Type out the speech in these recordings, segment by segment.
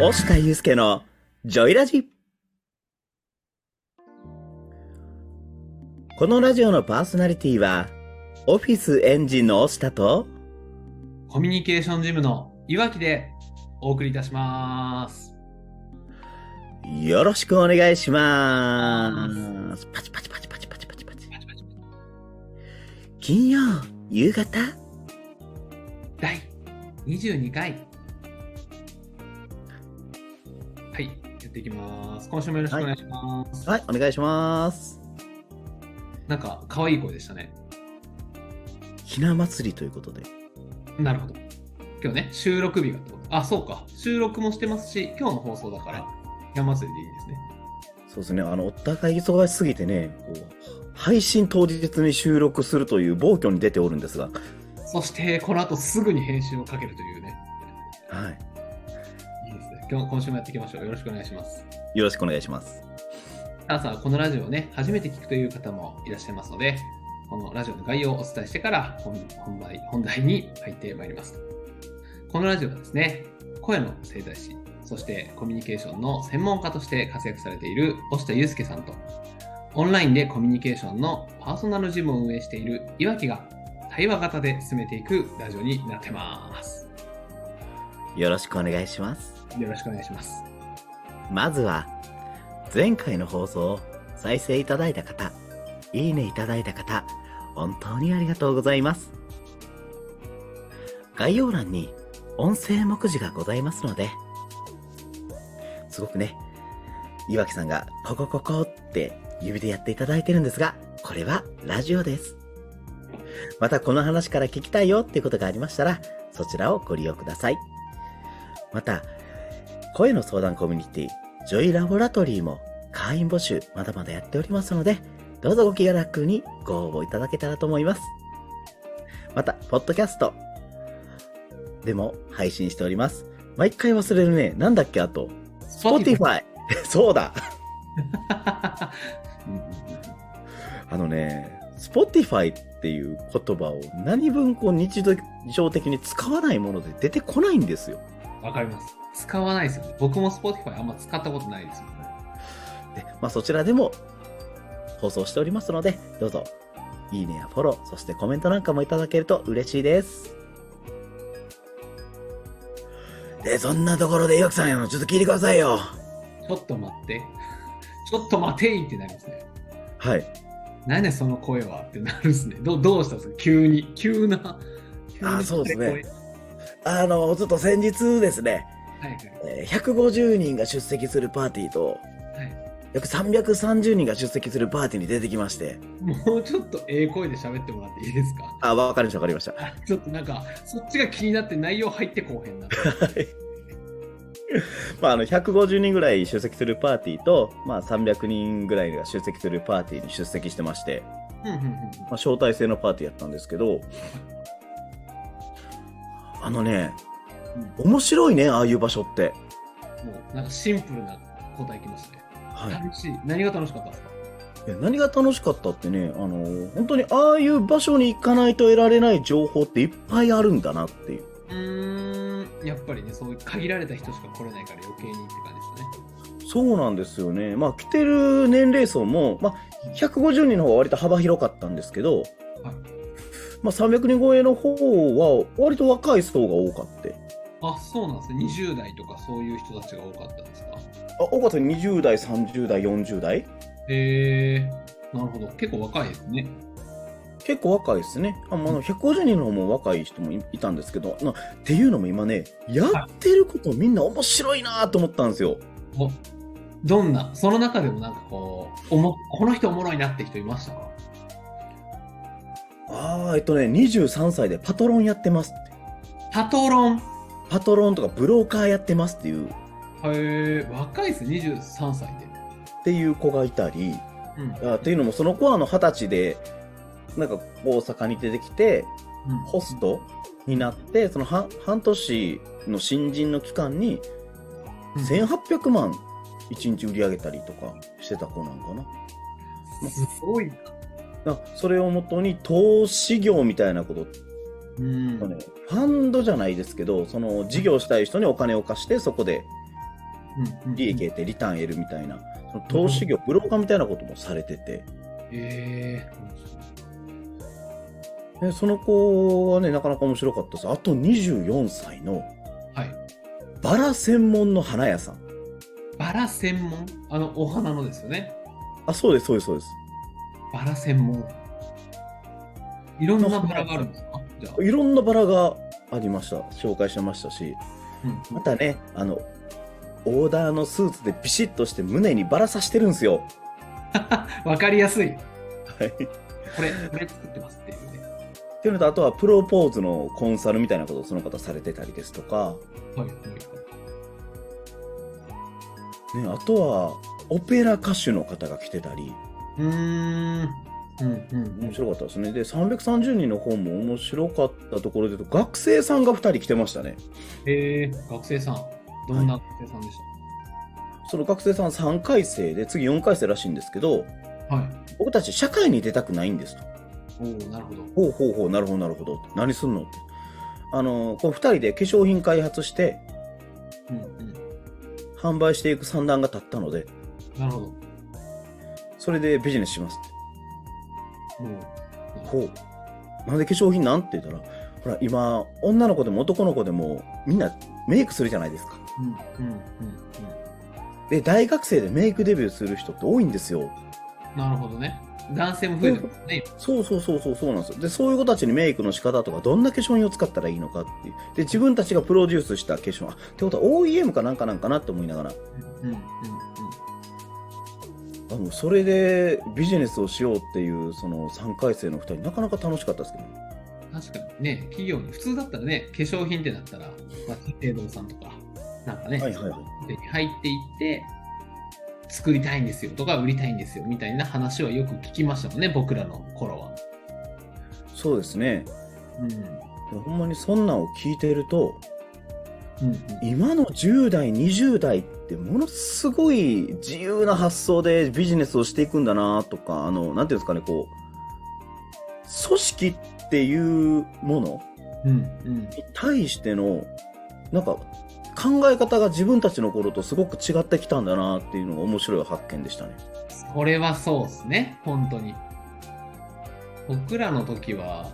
押田祐介のジョイラジ。このラジオのパーソナリティはオフィスエンジンの押田とコミュニケーションジムの岩木でお送りいたします。よろしくお願いします。パチパチパチパチパチパチパチ。パチパチ金曜夕方？第22回。っていきます。今週もよろしくお願いします。はいお願いしますなんか、可愛い声でしたね。ひな祭りということでなるほど。今日ね、収録日がってこと。あ、そうか。収録もしてますし、今日の放送だから、山祭りでいいですね。そうですねあのお互い忙しすぎてねこう配信当日に収録するという暴挙に出ておるんですがそして、この後すぐに編集をかけるというね。はい。今日今週もやっていきましょう。よろしくお願いします。よろしくお願いしますさあこのラジオをね、初めて聞くという方もいらっしゃいますので、このラジオの概要をお伝えしてから本本題本題に入ってまいります。このラジオはですね、声の整体師、そしてコミュニケーションの専門家として活躍されている押田祐介さんと、オンラインでコミュニケーションのパーソナルジムを運営している岩木が対話型で進めていくラジオになってます。よろしくお願いします。よろしくお願いします。まずは前回の放送を再生いただいた方いいねいただいた方本当にありがとうございます。概要欄に音声目次がございますのですごくね岩木さんがここここって指でやっていただいてるんですがこれはラジオです。またこの話から聞きたいよっていうことがありましたらそちらをご利用くださいまた声の相談コミュニティジョイラボラトリーも会員募集まだまだやっておりますのでどうぞご気楽にご応募いただけたらと思います。またポッドキャストでも配信しております。毎回忘れるね。なんだっけあと。Spotify そうだ。あのね Spotify っていう言葉を何分こう日常的に使わないもので出てこないんですよわかります。使わないですよね。僕も Spotify あんま使ったことないですよね。で、まあ、そちらでも放送しておりますので、どうぞ、いいねやフォロー、そしてコメントなんかもいただけると嬉しいです。で、そんなところで、よくさんよ、ちょっと聞いてくださいよ。ちょっと待って。ちょっと待ていってなりますね。はい。何ねその声はってなるんですね。どどうしたんですか？急に。急な。急なあそうですね声あの、ちょっと先日ですね、はいはい。えー150人が出席するパーティーと、はい。約330人が出席するパーティーに出てきまして、もうちょっとええ声で喋ってもらっていいですか？あ、わかりました、わかりました。あちょっとなんか、そっちが気になって内容入ってこうへんな。は いまあ、あの150人ぐらい出席するパーティーと、まあ、300人ぐらいが出席するパーティーに出席してまして、まあ、招待制のパーティーやったんですけどあのねうん面白いねああいう場所って、もうなんかシンプルな答えきましたね。はい、楽しい。何が楽しかった？ですかいや何が楽しかったってねあの本当にああいう場所に行かないと得られない情報っていっぱいあるんだなっていう。うーん、やっぱりね、そういう限られた人しか来れないから余計にって感じですね。そうなんですよね。まあ来てる年齢層も、まあ、150人の方は割と幅広かったんですけど、まあ、300人超えの方は割と若い層が多かってあ、そうなんですね。20代とかそういう人たちが多かったんですか？あ多かった20代30代40代へえー、なるほど。結構若いですね。結構若いですね。あまあ、150人の方も若い人もいいたんですけど、なっていうのも今ね、やってることみんな面白いなと思ったんですよ。おどんな、その中でもなんかこう、おもこの人おもろいなって人いましたか？ああ、えっとね、23歳でパトロンやってますって。パトロン。パトロンとかブローカーやってますっていう、っへえ若いですね、23歳で。ていう子がいたり、うん。あっていうのもその子はあの20歳で、なんか大阪に出てきて、うんホストになって、その半半年の新人の期間にうん1800万1日売り上げたりとかしてた子なんかな。すごいな。あそれをもとに投資業みたいなこと、うん。ね、ファンドじゃないですけどその事業したい人にお金を貸してそこで利益得てリターン得るみたいな、その投資業、ブローカーみたいなこともされてて、えでその子はね、なかなか面白かったです。あと24歳のー、はい。バラ専門の花屋さん。バラ専門？あの、お花のですよね。あ、そうです、そうです、そうです。バラ専門。いろんなバラがあるんですか？じゃあ。いろんなバラがありました。紹介してましたし、うんまたね、あの、オーダーのスーツでビシッとして胸にバラさしてるんですよ。わかりやすい。はい。これ、これ作ってますっていうね。っていうのと、あとはプロポーズのコンサルみたいなことをその方されてたりですとか、はいはいね、あとは、オペラ歌手の方が来てたり、うーん。うんうんうん面。白かったですね。で、330人の方も面白かったところで学生さんが2人来てましたね。えー、学生さん。どんな学生さんでしその学生さん3回生で、次4回生らしいんですけど、たはい。僕たち社会に出たくないんですと。おおなるほど。ほうほうほう、なるほどなるほど。何すんの？って。あの、この2人で化粧品開発して、うんうん。販売していく算段が立ったので、なるほど。それでビジネスしますって。もう。ほう。なんで化粧品なんって言ったら、ほら、今、女の子でも男の子でも、みんなメイクするじゃないですか。うんうんうんで、大学生でメイクデビューする人って多いんですよ。うん。なるほどね。男性も増えてますね。そうそうそうそうそうなんですよ。で、そういう子たちにメイクの仕方とか、どんな化粧品を使ったらいいのかっていう。で、自分たちがプロデュースした化粧品、あ、ってことは OEM かなんかなんかなって思いながら、うんうんうん。あもうそれでビジネスをしようっていう、その3回生の2人、なかなか楽しかったですけど。確かにね、企業に、普通だったらね、化粧品ってなったら、まあ、資生堂さんとか、なんかね、はいはいはい。で入っていって、作りたいんですよとか、売りたいんですよみたいな話はよく聞きましたもんね、僕らの頃は。そうですね。うん。ほんまにそんなんを聞いていると、うんうん、今の10代、20代ってものすごい自由な発想でビジネスをしていくんだなとか、あの、なんていうんですかね、こう、組織っていうものうんうん。に対しての、なんか、考え方が自分たちの頃とすごく違ってきたんだなっていうのが面白い発見でしたね。これはそうですね、本当に。僕らの時は、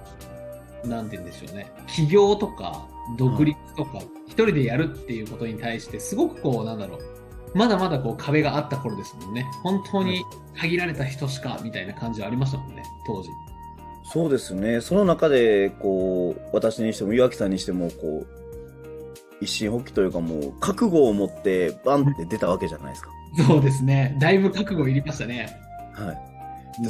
なんて言うんでしょうね、起業とか独立とか、一人でやるっていうことに対して、すごくこう、なんだろう、まだまだこう壁があった頃ですもんね。本当に限られた人しかみたいな感じはありましたもんね、当時。そうですね。その中で、こう、私にしても岩木さんにしても、こう、一心発起というかもう、覚悟を持って、バンって出たわけじゃないですか。そうですね、だいぶ覚悟いりましたね。はい。うん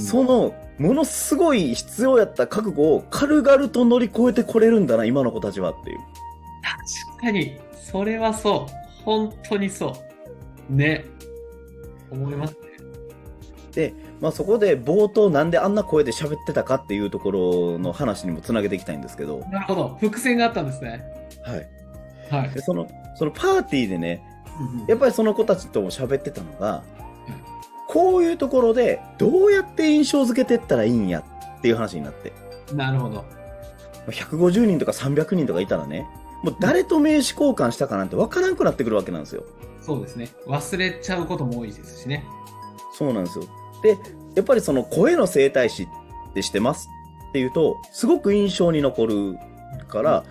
その、ものすごい必要やった覚悟を軽々と乗り越えてこれるんだな、今の子たちはっていう。確かに、それはそう。本当にそう。ね。思いますね。で、まあそこで冒頭なんであんな声で喋ってたかっていうところの話にもつなげていきたいんですけど、なるほど。伏線があったんですね。はい。はいで、。その、そのパーティーでね、やっぱりその子たちとも喋ってたのが、こういうところでどうやって印象付けてったらいいんやっていう話になって、なるほど。まあ150人とか300人とかいたらね、もう誰と名刺交換したかなんてわからなくなってくるわけなんですよ。そうですね。忘れちゃうことも多いですしね。そうなんですよ。で、やっぱりその声の整体師ってしてますっていうと、すごく印象に残るから、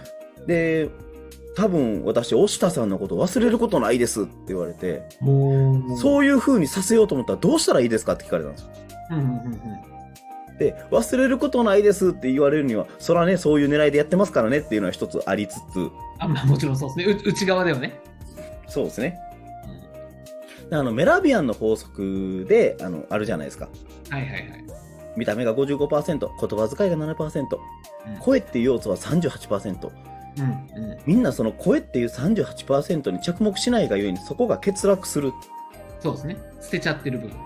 で、多分私、押田さんのこと忘れることないですって言われて。そういう風にさせようと思ったらどうしたらいいですかって聞かれたんですよ。うんうんうんうん。で、忘れることないですって言われるには、そらね、そういう狙いでやってますからねっていうのは一つありつつ、あ、まあもちろんそうですね。う内側ではね。そうですね。あの、メラビアンの法則で、あの、あるじゃないですか。はいはいはい。見た目が55%、言葉遣いが7%、声っていう要素は38%。うんうん。みんなその声っていう38%に着目しないがゆえにそこが欠落する。そうですね。捨てちゃってる部分。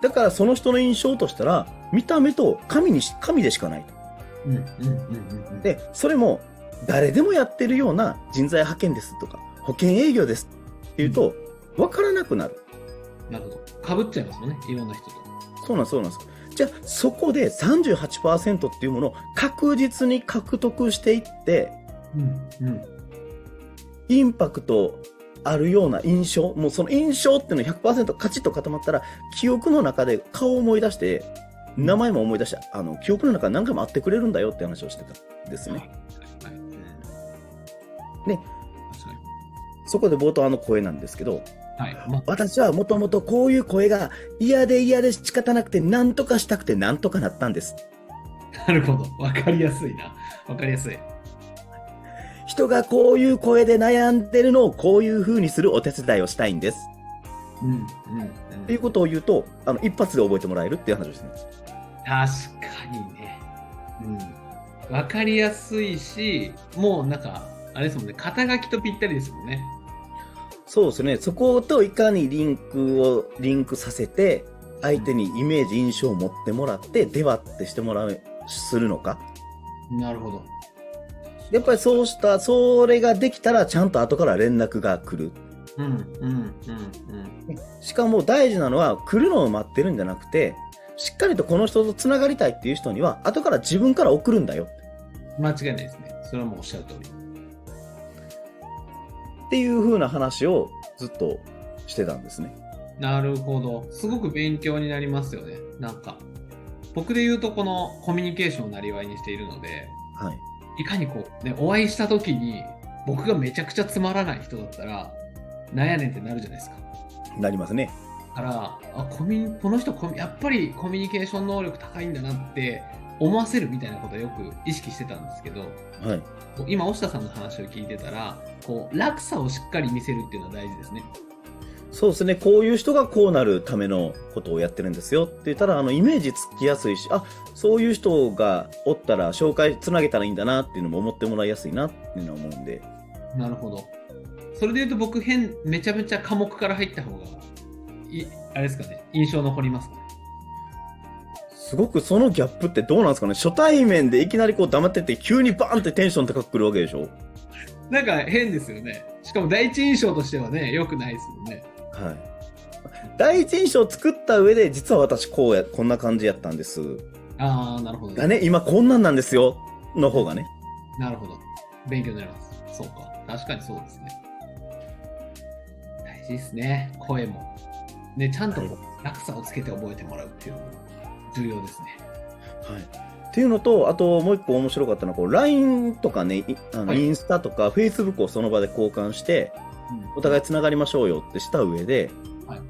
だからその人の印象としたら、見た目と神にし、神でしかないと。うんうんうんうん。で、それも誰でもやってるような人材派遣ですとか、保険営業ですっていうと、わからなくなる。なるほど。かぶっちゃいますもんね。いろんな人と。そうなんです、そうなんです。じゃあ、そこで38%っていうものを確実に獲得していって、うんうん。インパクトあるような印象、もうその印象っていうの100%カチッと固まったら、記憶の中で顔を思い出して、名前も思い出して、あの、記憶の中で何回も会ってくれるんだよって話をしてたんですね。はいはいね確かにそこで冒頭あの声なんですけど、はい。ま私はもともとこういう声が嫌で嫌で仕方なくて何とかしたくて何とかなったんです。なるほど。わかりやすいな。わかりやすい。人がこういう声で悩んでるのをこういう風にするお手伝いをしたいんです。うん、うん、っていうことを言うと、あの、一発で覚えてもらえるっていう話をしてます。確かにね。うん。わかりやすいし、もうなんか、あれですもんね、肩書きとぴったりですもんね。そうですね。そこといかにリンクを、リンクさせて、相手にイメージ、印象を持ってもらって、ではってしてもらう、するのか。なるほど。やっぱりそうした、それができたら、ちゃんと後から連絡が来る。うん、うん、うん、うん。しかも大事なのは、来るのを待ってるんじゃなくて、しっかりとこの人と繋がりたいっていう人には、後から自分から送るんだよ。間違いないですね。それはもうおっしゃる通り。っていう風な話をずっとしてたんですね。なるほど。すごく勉強になりますよね。なんか、僕で言うとこのコミュニケーションをなりわいにしているので、はい。いかにこう、ね、お会いした時に、僕がめちゃくちゃつまらない人だったら、なんやねんってなるじゃないですか。なりますね。だから、あ、コミこの人コミ、やっぱりコミュニケーション能力高いんだなって思わせるみたいなことをよく意識してたんですけど、はい。今、押田さんの話を聞いてたら、こう、落差をしっかり見せるっていうのは大事ですね。そうですね。こういう人がこうなるためのことをやってるんですよって言ったら、あの、イメージつきやすいし、あ、そういう人がおったら紹介つなげたらいいんだなっていうのも思ってもらいやすいなっていうのは思うんで。なるほど。それで言うと僕変、めちゃめちゃ科目から入った方が、い、あれですかね、印象残りますかね？すごくそのギャップってどうなんですかね？初対面でいきなりこう黙ってて急にバーンってテンション高くくるわけでしょ？なんか変ですよね。しかも第一印象としてはね、良くないですもんね。はい。第一印象を作った上で、実は私こうや、こんな感じやったんです。ああ、なるほど、がね、今こんなんなんですよ。の方がね。なるほど。勉強になります。そうか。確かにそうですね。大事ですね。声も。ね、ちゃんと落差をつけて覚えてもらうっていうのも重要ですね。はい。っていうのと、あともう一個面白かったのは、こう、LINE とかね、いあのはいインスタとか Facebook をその場で交換して、お互い繋がりましょうよってした上で、はい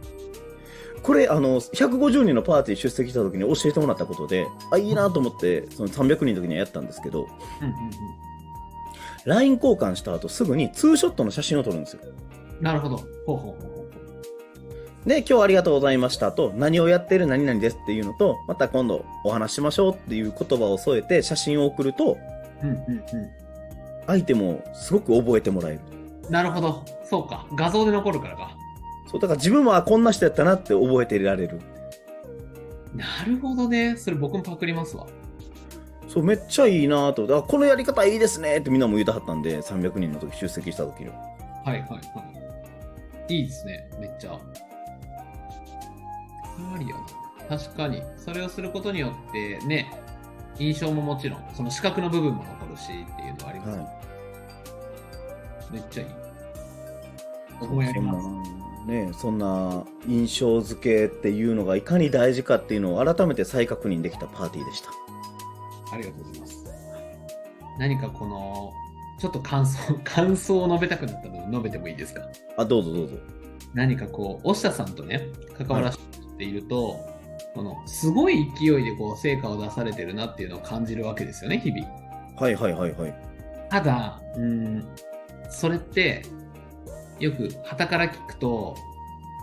これ、あの、150人のパーティー出席した時に教えてもらったことで、あ、いいなと思って、その300人の時にはやったんですけど、うんうん LINE 交換した後すぐにツーショットの写真を撮るんですよ。うん。なるほど。ほうほう。で、今日はありがとうございましたと、何をやってる何々ですっていうのと、また今度お話ししましょうっていう言葉を添えて写真を送ると、うんうんう相手もすごく覚えてもらえる。ん。なるほど。そうか。画像で残るからか。そう、だから自分もあこんな人やったなって覚えてられる。なるほどね。それ僕もパクりますわ。そう、めっちゃいいなと。あ、このやり方いいですねってみんなも言うたはったんで、300人の時出席した時に。はいはいはい。いいですね。めっちゃ。ありよな。確かに。それをすることによって、ね、印象ももちろん、その視覚の部分も残るしっていうのはあります。はめっちゃいい。やります。ね、そんな印象付けっていうのがいかに大事かっていうのを改めて再確認できたパーティーでした。ありがとうございます。何かこの、ちょっと感想、感想を述べたくなったので述べてもいいですか？あ、どうぞどうぞ。何かこう、押下さんとね、関わらせていると、この、すごい勢いでこう、成果を出されてるなっていうのを感じるわけですよね、日々。はいはいはいはい。ただ、うん、それって、よく、旗から聞くと、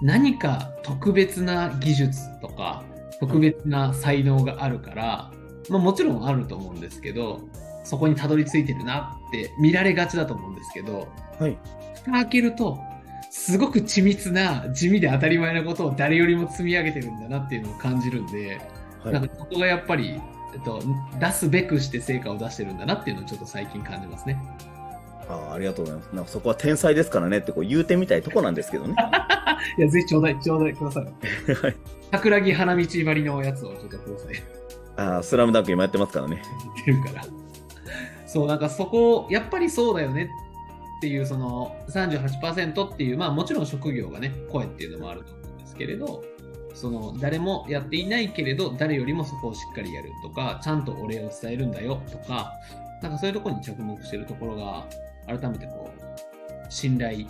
何か特別な技術とか、特別な才能があるから、まあもちろんあると思うんですけど、そこにたどり着いてるなって見られがちだと思うんですけど、はい。蓋開けると、すごく緻密な、地味で当たり前なことを誰よりも積み上げてるんだなっていうのを感じるんで、はいなんかそこがやっぱり、えっと、出すべくして成果を出してるんだなっていうのをちょっと最近感じますね。あありがとうございます。なんかそこは天才ですからねってこう言うてみたいとこなんですけどね。いや、ぜひちょうだい、ちょうだいください。はい。桜木花道張りのやつをちょっとください。ああ、スラムダンク今やってますからね。言ってるから。そう、なんかそこ、やっぱりそうだよねっていうその38%っていうまあもちろん職業がね声っていうのもあると思うんですけれどその誰もやっていないけれど誰よりもそこをしっかりやるとかちゃんとお礼を伝えるんだよとかなんかそういうところに着目してるところが改めてこう信頼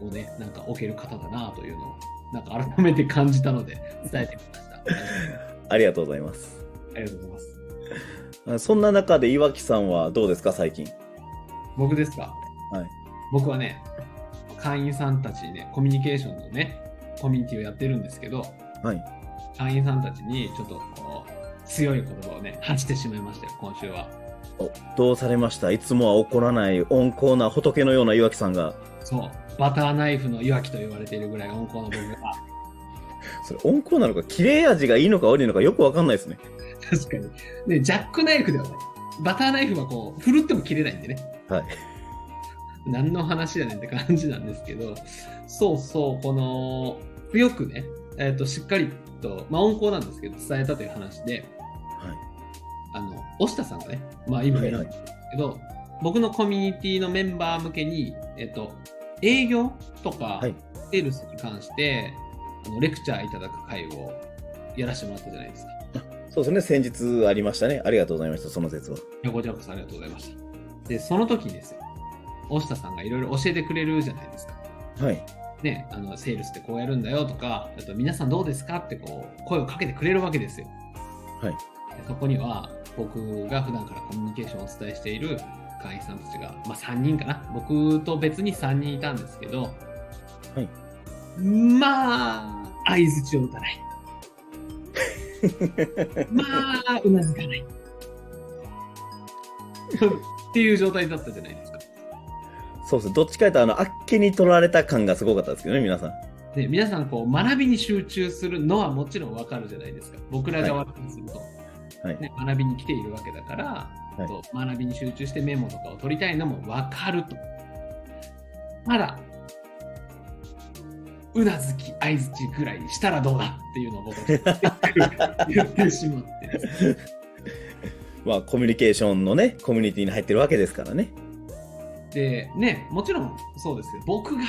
をねなんか置ける方だなというのをなんか改めて感じたので伝えてみました。ありがとうございます。ありがとうございます。あそんな中で岩木さんはどうですか、最近？僕ですか？はい。僕はね、会員さんたちにね、コミュニケーションのね、コミュニティをやってるんですけど、はい。会員さんたちにちょっとこう、強い言葉をね、発してしまいましたよ、今週は。おどうされました？いつもは怒らない温厚な仏のような岩木さんが。そう、バターナイフのいわきと言われているぐらい温厚な僕が、それ温厚なのか、切れ味がいいのか悪いのかよくわかんないですね。確かに。ね、ジャックナイフではない。バターナイフはこう、振るっても切れないんでね。はい。何の話やねんって感じなんですけど、そうそう、この、強くね、えっ、と、しっかりと、まあ、温厚なんですけど、伝えたという話で、はい。あの、押田さんがね、まあ、今いるんですけど、僕のコミュニティのメンバー向けに、えっ、と、営業とか、はいセールスに関して、あのレクチャーいただく会をやらせてもらったじゃないですか。そうですね、先日ありましたね。ありがとうございました、その説は。いやこちらこそありがとうございました。で、その時にですよ、押田さんがいろいろ教えてくれるじゃないですか。はい。ね、あのセールスってこうやるんだよとか、あと皆さんどうですかってこう声をかけてくれるわけですよ。はい。でそこには僕が普段からコミュニケーションをお伝えしている会員さんたちが、まあ、3人かな。僕と別に3人いたんですけど、はい。まあ、相づちを打たない。まあ、うなずかない。っていう状態だったじゃないですか。そうですね、どっちかというと、あの、あっけに取られた感がすごかったですけどね、皆さん。で皆さんこう学びに集中するのはもちろんわかるじゃないですか僕ら側からすると、はい。ね、学びに来ているわけだから、はい。と学びに集中してメモとかを取りたいのもわかると。ただうなずき相づちぐらいにしたらどうだっていうのを僕は言ってしまって。まあ、コミュニケーションのね、コミュニティに入ってるわけですからね。でねもちろんそうですけど僕が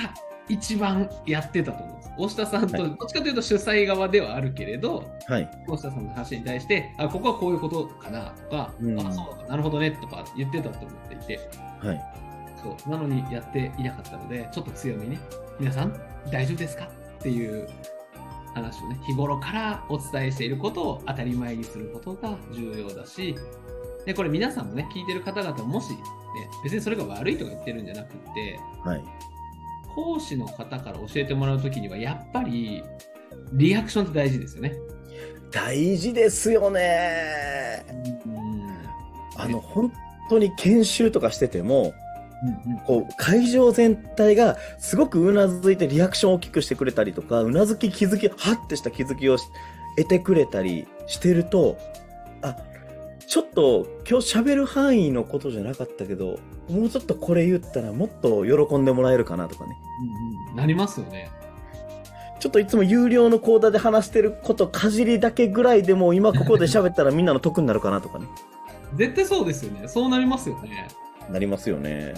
一番やってたと思うんです大下さんとはいどっちかというと主催側ではあるけれど、はい。大下さんの話に対して、あ、ここはこういうことかなとか、うんあ、そうか、なるほどねとか言ってたと思っていて、はい。そう、なのにやっていなかったので、ちょっと強めにね、皆さん大丈夫ですかっていう話をね、日頃からお伝えしていることを当たり前にすることが重要だし、で、これ皆さんもね、聞いてる方々ももし、ね、別にそれが悪いとか言ってるんじゃなくって、はい。講師の方から教えてもらうときには、やっぱり、リアクションって大事ですよね。大事ですよね。うんあの、本当に研修とかしてても、うんうんこう、会場全体がすごくうなずいてリアクションを大きくしてくれたりとか、うなずき気づき、はってした気づきをし得てくれたりしてると、あ、ちょっと今日喋る範囲のことじゃなかったけど、もうちょっとこれ言ったらもっと喜んでもらえるかなとかね。うんうんなりますよね。ちょっといつも有料の講座で話してることかじりだけぐらいでも今ここで喋ったらみんなの得になるかなとかね。絶対そうですよね。そうなりますよね。なりますよね。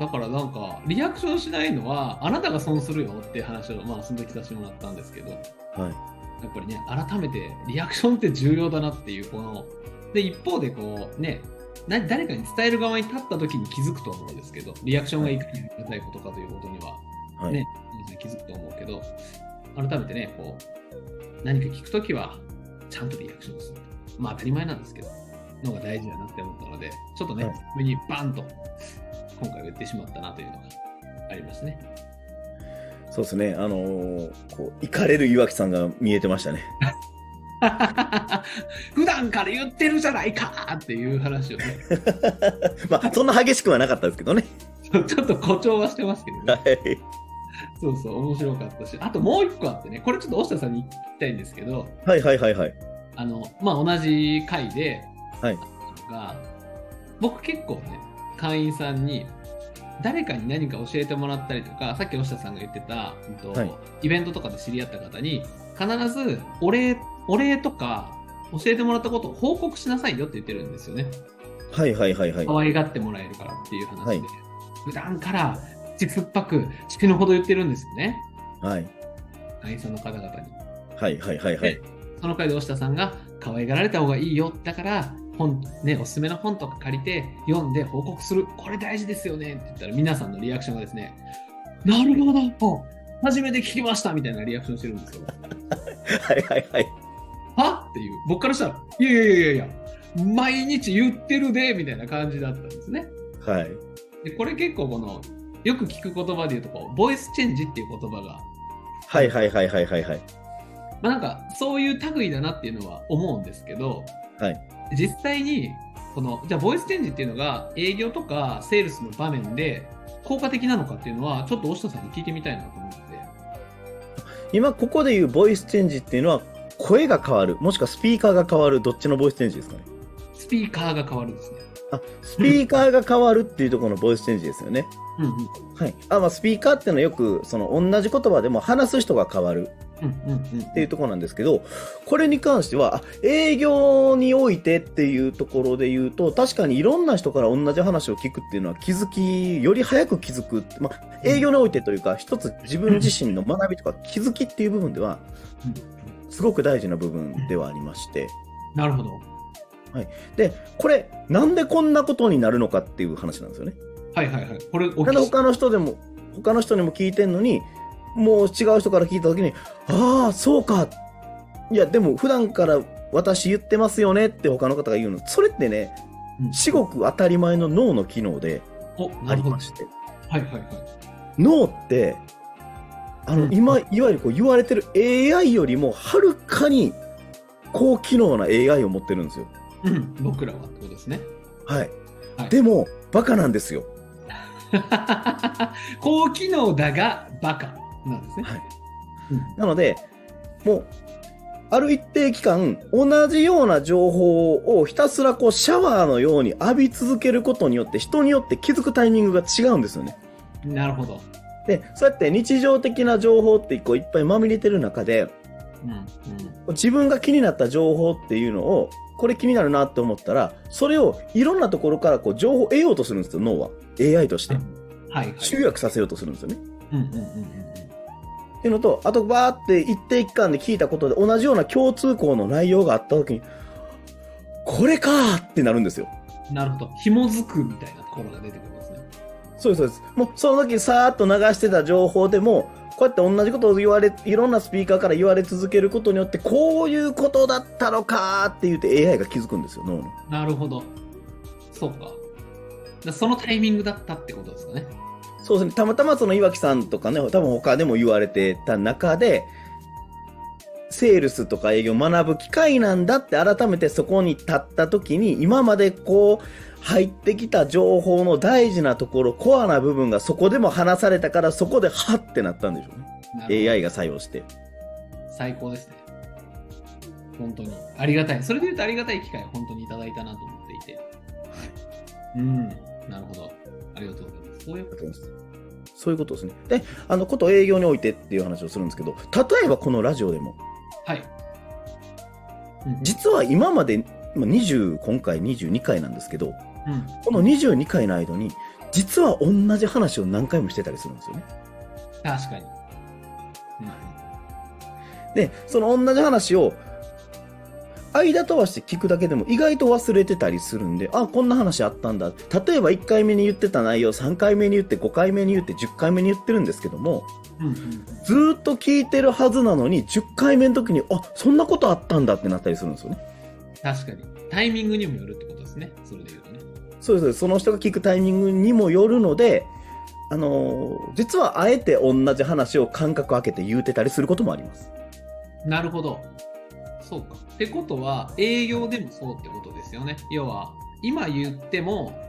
だからなんか、リアクションしないのは、あなたが損するよっていう話を、まあ、その時させてもらったんですけど、やはい。っぱりね、改めてリアクションって重要だなっていう、この、で、一方でこう、ね、な誰かに伝える側に立った時に気づくと思うんですけど、リアクションがいかにありがたいことかということには、はい。ね、皆さん気づくと思うけど、改めてね、こう、何か聞くときは、ちゃんとリアクションする。まあ当たり前なんですけど、のが大事だなって思ったので、ちょっとね、はい上にバンと、今回は言ってしまったなというのがありますね。そうですね。あのーこう、行かれる岩木さんが見えてましたね。普段から言ってるじゃないかっていう話をね、まあ、そんな激しくはなかったですけどね。ちょっと誇張はしてますけどね。はい。そうそう、面白かったし、あともう一個あってね、これちょっと大下さんに聞きたいんですけど、はいはいはいはい。あの、まあ、同じ回で、はいが、僕結構ね、会員さんに、誰かに何か教えてもらったりとか、さっき押下さんが言ってた、うんとはいイベントとかで知り合った方に、必ずお礼、お礼とか、教えてもらったことを報告しなさいよって言ってるんですよね。はいはいはいはい。可愛がってもらえるからっていう話で。はい普段から口酸っぱく死ぬほど言ってるんですよね。はい。会員さんの方々に。はいはいはいはいで。その回で押田さんが可愛がられた方がいいよ。だから、本、ね、おすすめの本とか借りて読んで報告する。これ大事ですよねって言ったら皆さんのリアクションがですね、なるほど初めて聞きましたみたいなリアクションしてるんですよ。はいはいはい。は？っていう。僕からしたら、いやいやいやいや、毎日言ってるで、みたいな感じだったんですね。はい。でこれ結構この、よく聞く言葉で言うとこう、ボイスチェンジっていう言葉が、はいはいはいはいはいはい。まあなんかそういう類だなっていうのは思うんですけど、はい実際に、この、じゃあボイスチェンジっていうのが営業とかセールスの場面で効果的なのかっていうのは、ちょっと押下さんに聞いてみたいなと思って。今ここで言うボイスチェンジっていうのは声が変わる。もしくはスピーカーが変わる。どっちのボイスチェンジですかね？スピーカーが変わるんですね。あスピーカーが変わるっていうところのボイスチェンジですよね。うんうん。はい。あまあスピーカーっていうのはよくその同じ言葉でも話す人が変わる。っていうところなんですけどこれに関してはあ営業においてっていうところで言うと確かにいろんな人から同じ話を聞くっていうのは気づきより早く気づく、まあ、営業においてというか一つ自分自身の学びとか気づきっていう部分ではすごく大事な部分ではありましてなるほど。でこれなんでこんなことになるのかっていう話なんですよね。はいはいはい。これなんで他の人でも他の人にも聞いてんのにもう違う人から聞いた時にああそうかいやでも普段から私言ってますよねって他の方が言うのそれってねうん至極当たり前の脳の機能でお、あ。りましてはいはいはい。脳ってあの、うん今いわゆるこう言われてる AI よりもはるかに高機能な AI を持ってるんですよ。うん、僕らはってことですね。はい、はいでもバカなんですよ。高機能だがバカなんですね。はいうんなので、もう、ある一定期間、同じような情報をひたすらこうシャワーのように浴び続けることによって、人によって気づくタイミングが違うんですよね。なるほど。で、そうやって日常的な情報ってこういっぱいまみれてる中で、うんうん自分が気になった情報っていうのを、これ気になるなって思ったら、それをいろんなところからこう情報を得ようとするんですよ、脳は。AI として。はいはい。集約させようとするんですよね。うんうんうんうんっていうのと、あとバーって一定期間で聞いたことで同じような共通項の内容があった時に、これかーってなるんですよ。うん。なるほど。紐づくみたいなところが出てくる。そうです、そうです。もうその時さーっと流してた情報でも、こうやって同じことを言われ、いろんなスピーカーから言われ続けることによって、こういうことだったのかーって言って AI が気づくんですよ、脳の。なるほど。そうか。だそのタイミングだったってことですかね。そうですね。たまたまその岩木さんとかね、多分他でも言われてた中で、セールスとか営業を学ぶ機会なんだって改めてそこに立った時に、今までこう、入ってきた情報の大事なところ、コアな部分がそこでも話されたから、そこでハッてなったんでしょうね。AI が作用して。最高ですね。本当に。ありがたい。それで言うとありがたい機会を本当にいただいたなと思っていて。うん。なるほど。ありがとうございます。そういうことそういうことですね。で、あの、こと営業においてっていう話をするんですけど、例えばこのラジオでも、はい。うん実は今まで、まあ20、今回22回なんですけど、うん。この22回の間に、実は同じ話を何回もしてたりするんですよね。確かに。で、その同じ話を、間飛ばして聞くだけでも意外と忘れてたりするんで、あ、こんな話あったんだ。例えば1回目に言ってた内容、3回目に言って、5回目に言って、10回目に言ってるんですけども、うん。うんうんずーっと聞いてるはずなのに、10回目の時に、あ、そんなことあったんだってなったりするんですよね。確かに。タイミングにもよるってことですね。それで言う。そうですその人が聞くタイミングにもよるので、あのー実はあえて同じ話を間隔空けて言うてたりすることもあります。なるほど。そうか。ってことは、営業でもそうってことですよね。要は、今言っても、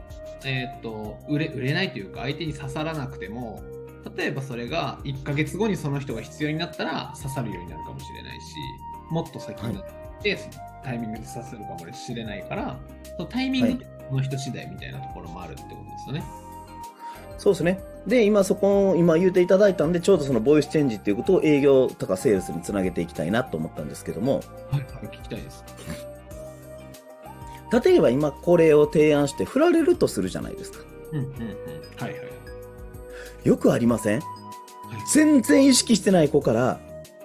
えーっと売れ、売れないというか、相手に刺さらなくても、例えばそれが1ヶ月後にその人が必要になったら刺さるようになるかもしれないし、もっと先になって、そのタイミングで刺さるかもしれないから、そのタイミングその人次第みたいなところもあるってことですよね。そうですね。で、今そこを、今言うていただいたんで、ちょうどそのボイスチェンジっていうことを営業とかセールスにつなげていきたいなと思ったんですけども、はい、はい、聞きたいです。例えば今これを提案して振られるとするじゃないですか。うん、うん、うん。はい、はい。よくありません？はい全然意識してない子から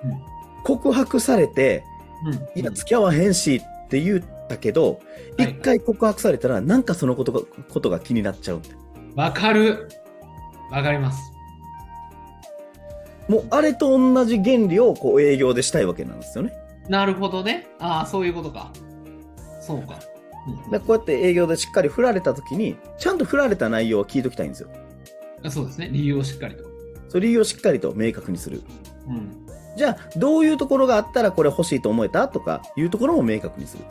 うん告白されて、うん。いや、付き合わへんしって言ったけど、はい一回告白されたら、なんかそのことがことが気になっちゃう。わかる。わかります。もう、あれと同じ原理をこう営業でしたいわけなんですよね。なるほどね。ああ、そういうことか。そうか。うんでこうやって営業でしっかり振られた時に、ちゃんと振られた内容は聞いときたいんですよ。あそうですね。理由をしっかりと。その理由をしっかりと明確にする。うん。じゃあ、どういうところがあったらこれ欲しいと思えたとかいうところも明確にする。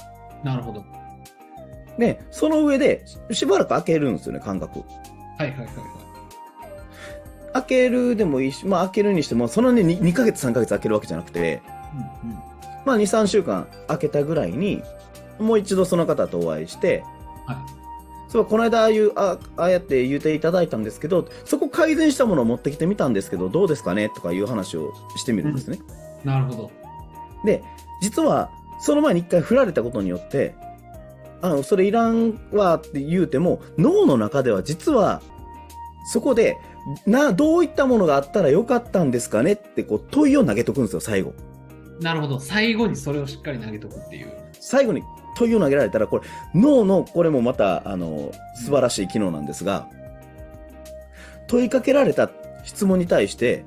なるほど。で、その上で、しばらく開けるんですよね、間隔。はいはいはいはい。開けるでもいいし、まあ開けるにしても、そんなに 2, 2ヶ月3ヶ月開けるわけじゃなくて、うんうん。まあ2、3週間開けたぐらいに、もう一度その方とお会いして、はい。そうこの間ああいう、あああやって言っていただいたんですけど、そこ改善したものを持ってきてみたんですけど、どうですかねとかいう話をしてみるんですね。なるほど。で、実は、その前に一回振られたことによって、あの、それいらんわって言うても、脳の中では実は、そこで、な、どういったものがあったらよかったんですかねってこう問いを投げとくんですよ、最後。なるほど。最後にそれをしっかり投げとくっていう。最後に問いを投げられたら、これ、脳の、これもまた、あの、素晴らしい機能なんですが、問いかけられた質問に対して、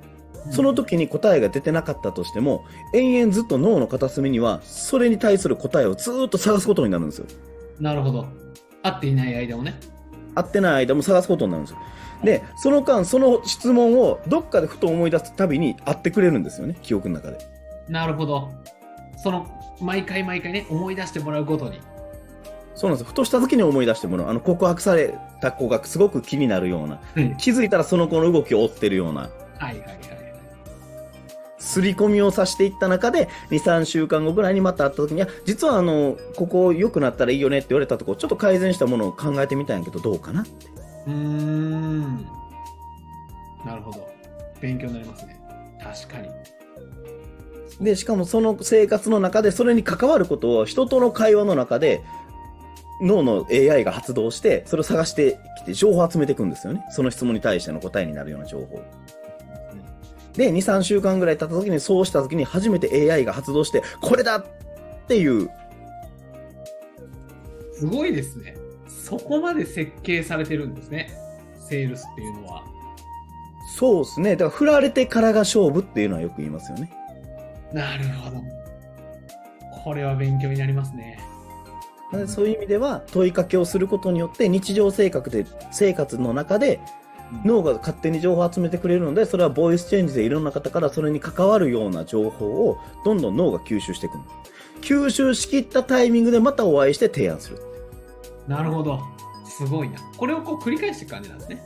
その時に答えが出てなかったとしても、延々ずっと脳の片隅には、それに対する答えをずーっと探すことになるんですよ。なるほど。会っていない間もね。会ってない間も探すことになるんですよ。で、その間、その質問をどっかでふと思い出すたびに会ってくれるんですよね、記憶の中で。なるほど。その、毎回毎回ね、思い出してもらうごとに。そうなんですよ。ふとした時に思い出してもらう。あの、告白された子がすごく気になるような、はい気づいたらその子の動きを追ってるような、はいはいはい。刷り込みをさしていった中で、2、3週間後ぐらいにまた会った時に、いや、実はあの、ここ良くなったらいいよねって言われたとこ、ちょっと改善したものを考えてみたんやけど、どうかなって。うーん。なるほど。勉強になりますね。確かに。で、しかもその生活の中でそれに関わることを人との会話の中で脳の AI が発動して、それを探してきて情報を集めていくんですよね。その質問に対しての答えになるような情報。で、2、3週間ぐらい経った時に、そうした時に初めて AI が発動して、これだっていう、すごいですね。そこまで設計されてるんですね。セールスっていうのは。そうですね。だから振られてからが勝負っていうのはよく言いますよね。なるほど。これは勉強になりますね。そういう意味では問いかけをすることによって日常生活で生活の中で脳が勝手に情報を集めてくれるのでそれはボイスチェンジでいろんな方からそれに関わるような情報をどんどん脳が吸収していくの吸収しきったタイミングでまたお会いして提案するなるほど。すごいな。これをこう繰り返していく感じなんですね。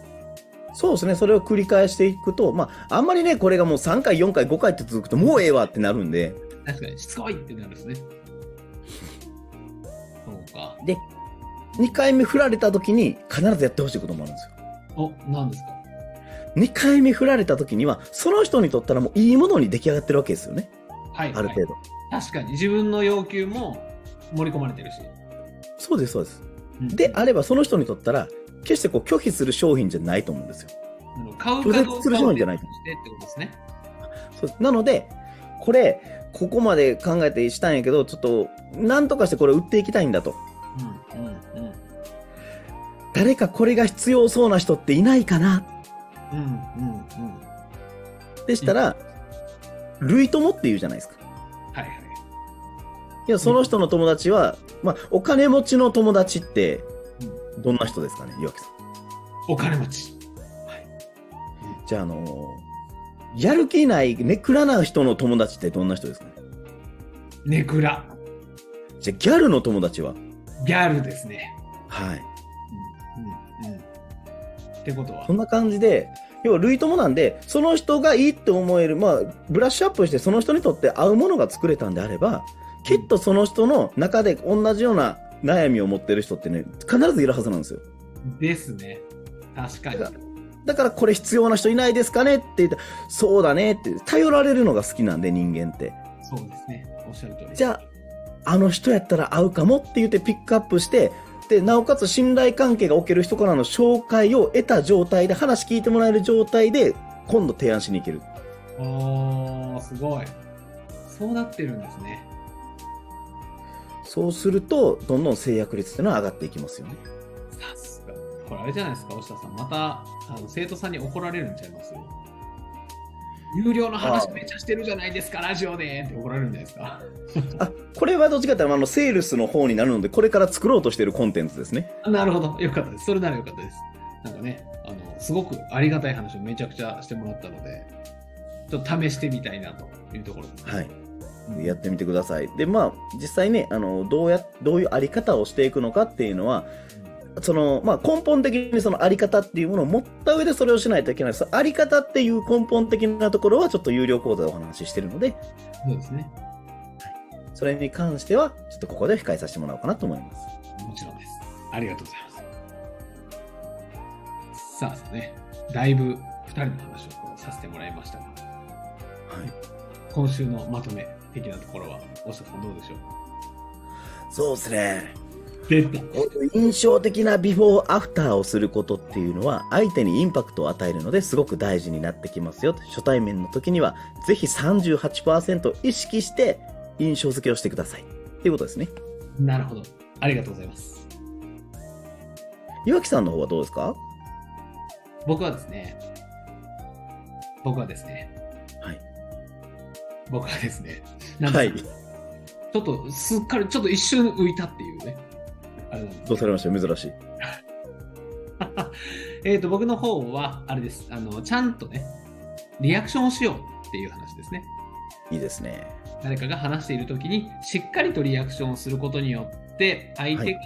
そうですねそれを繰り返していくとまああんまりねこれがもう3回4回5回って続くともうええわってなるんで確かに、しつこいってなるんですね。そうか。で2回目振られた時に必ずやってほしいこともあるんですよお、何ですか？2回目振られた時にはその人にとったらもういいものに出来上がってるわけですよね。はい。ある程度、はい確かに、自分の要求も盛り込まれてるし。そうですそうです。うん。であればその人にとったら決してこう拒否する商品じゃないと思うんですよ。買う拒かどうする商品じゃないしてってことですね。そう。なのでこれここまで考えてしたんやけどちょっと何とかしてこれ売っていきたいんだと。うん。誰かこれが必要そうな人っていないかな？うんうんうん。でしたら、類友って言うじゃないですかはいはい。いやその人の友達は、まあ、お金持ちの友達ってどんな人ですかね？岩木さんお金持ち。じゃああのーやる気ないネクラな人の友達ってどんな人ですかね？ネクラ。じゃあギャルの友達は？ギャルですね。はいうんうんうん。ってことはそんな感じで、要は類友なんで、その人がいいって思える、まあ、ブラッシュアップしてその人にとって合うものが作れたんであれば、きっとその人の中で同じような悩みを持ってる人ってね、必ずいるはずなんですよ。ですね。確かに。だだからこれ必要な人いないですかね？って言って、そうだねって、頼られるのが好きなんで人間って。そうですね。おっしゃる通り。じゃあ、あの人やったら合うかも？って言ってピックアップして、で、なおかつ信頼関係がおける人からの紹介を得た状態で、話聞いてもらえる状態で、今度提案しに行ける。おー、すごい。そうなってるんですね。そうすると、どんどん制約率っていうのは上がっていきますよね。さすが。これあれじゃないですか、押田さん。また、あの生徒さんに怒られるんちゃいます有料の話めっちゃしてるじゃないですか、ラジオでって怒られるんじゃないですか。あ、これはどっちかというと、あの、セールスの方になるので、これから作ろうとしているコンテンツですね。あなるほど。よかったです。それならよかったです。なんかね、あの、すごくありがたい話をめちゃくちゃしてもらったので、ちょっと試してみたいなというところです、ね。はい。やってみてください。で、まあ、実際ね、あの、どうや、どういうあり方をしていくのかっていうのは、その、まあ、根本的にそのあり方っていうものを持った上でそれをしないといけないです。あり方っていう根本的なところはちょっと有料講座でお話ししてるので、そうですね。それに関しては、ちょっとここで控えさせてもらおうかなと思います。もちろんです。ありがとうございます。さあさあね、だいぶ2人の話をこうさせてもらいましたが、はい。今週のまとめ的なところは、大下さんどうでしょう？そうですね。出た。印象的なビフォーアフターをすることっていうのは相手にインパクトを与えるのですごく大事になってきますよ初対面の時にはぜひ38%意識して印象付けをしてくださいっていうことですねなるほど。ありがとうございます。岩木さんの方はどうですか？僕はですね、僕はですね、はい僕はですね、はいちょっとすっかり、ちょっと一瞬浮いたっていうね、あれどうされました？珍しい えっと、僕の方は、あれです。あの、ちゃんとね、リアクションをしようっていう話ですね。いいですね誰かが話しているときに、しっかりとリアクションをすることによって、相手が、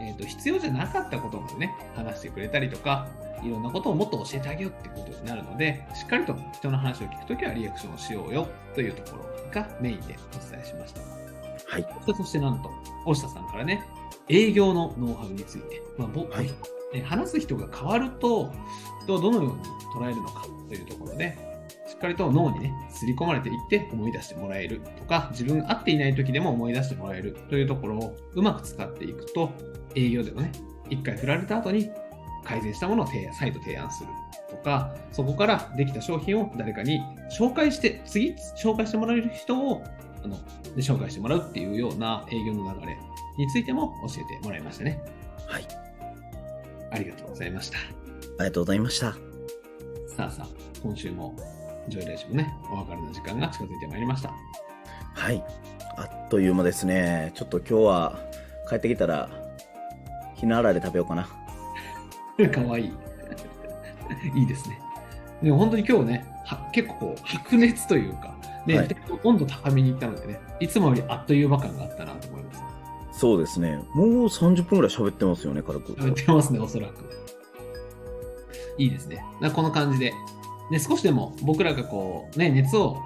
えー、と必要じゃなかったことまでね、話してくれたりとか、いろんなことをもっと教えてあげようってことになるので、しっかりと人の話を聞くときはリアクションをしようよというところがメインでお伝えしました。はいそしてなんと、大下さんからね、営業のノウハウについて、まあ僕はい。ね話す人が変わると、人をどのように捉えるのかというところで、しっかりと脳にね、刷り込まれていって思い出してもらえるとか、自分会っていない時でも思い出してもらえるというところをうまく使っていくと、営業でもね、一回振られた後に改善したものを提案再度提案するとか、そこからできた商品を誰かに紹介して、次紹介してもらえる人をあので紹介してもらうっていうような営業の流れについても教えてもらいましたね。はいありがとうございました。ありがとうございましたさあさあ、今週もジョイラジもね、お別れの時間が近づいてまいりました。はいあっという間ですねちょっと今日は帰ってきたらひなあられ食べようかな かわいい。いいですね。でも本当に今日ね、は結構こう白熱というか、ね、はい温度高めに行ったのでね、いつもよりあっという間感があったなと思います。そうですねもう30分ぐらい喋ってますよね軽く食べてますね、おそらく。いいですね。なこの感じで、ね、少しでも僕らがこう、ね、熱を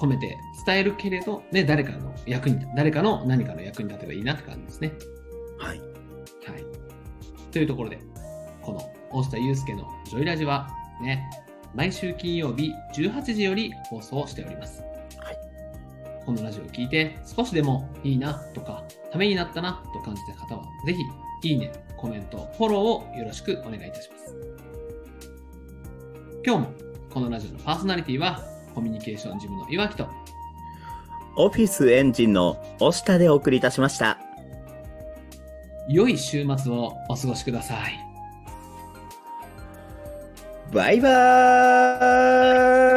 込めて伝えるけれど、ね、誰かの役に、誰かの何かの役に立てばいいなって感じですね。はいはい。というところで、この大下祐介のジョイラジは、ね、毎週金曜日18時より放送しております。はいこのラジオを聞いて少しでもいいなとか、ためになったなと感じた方は、ぜひ、いいね、コメント、フォローをよろしくお願いいたします。今日も、このラジオのパーソナリティは、コミュニケーションジムの岩木と、オフィスエンジンの押下でお送りいたしました良い週末をお過ごしください。バイバーイ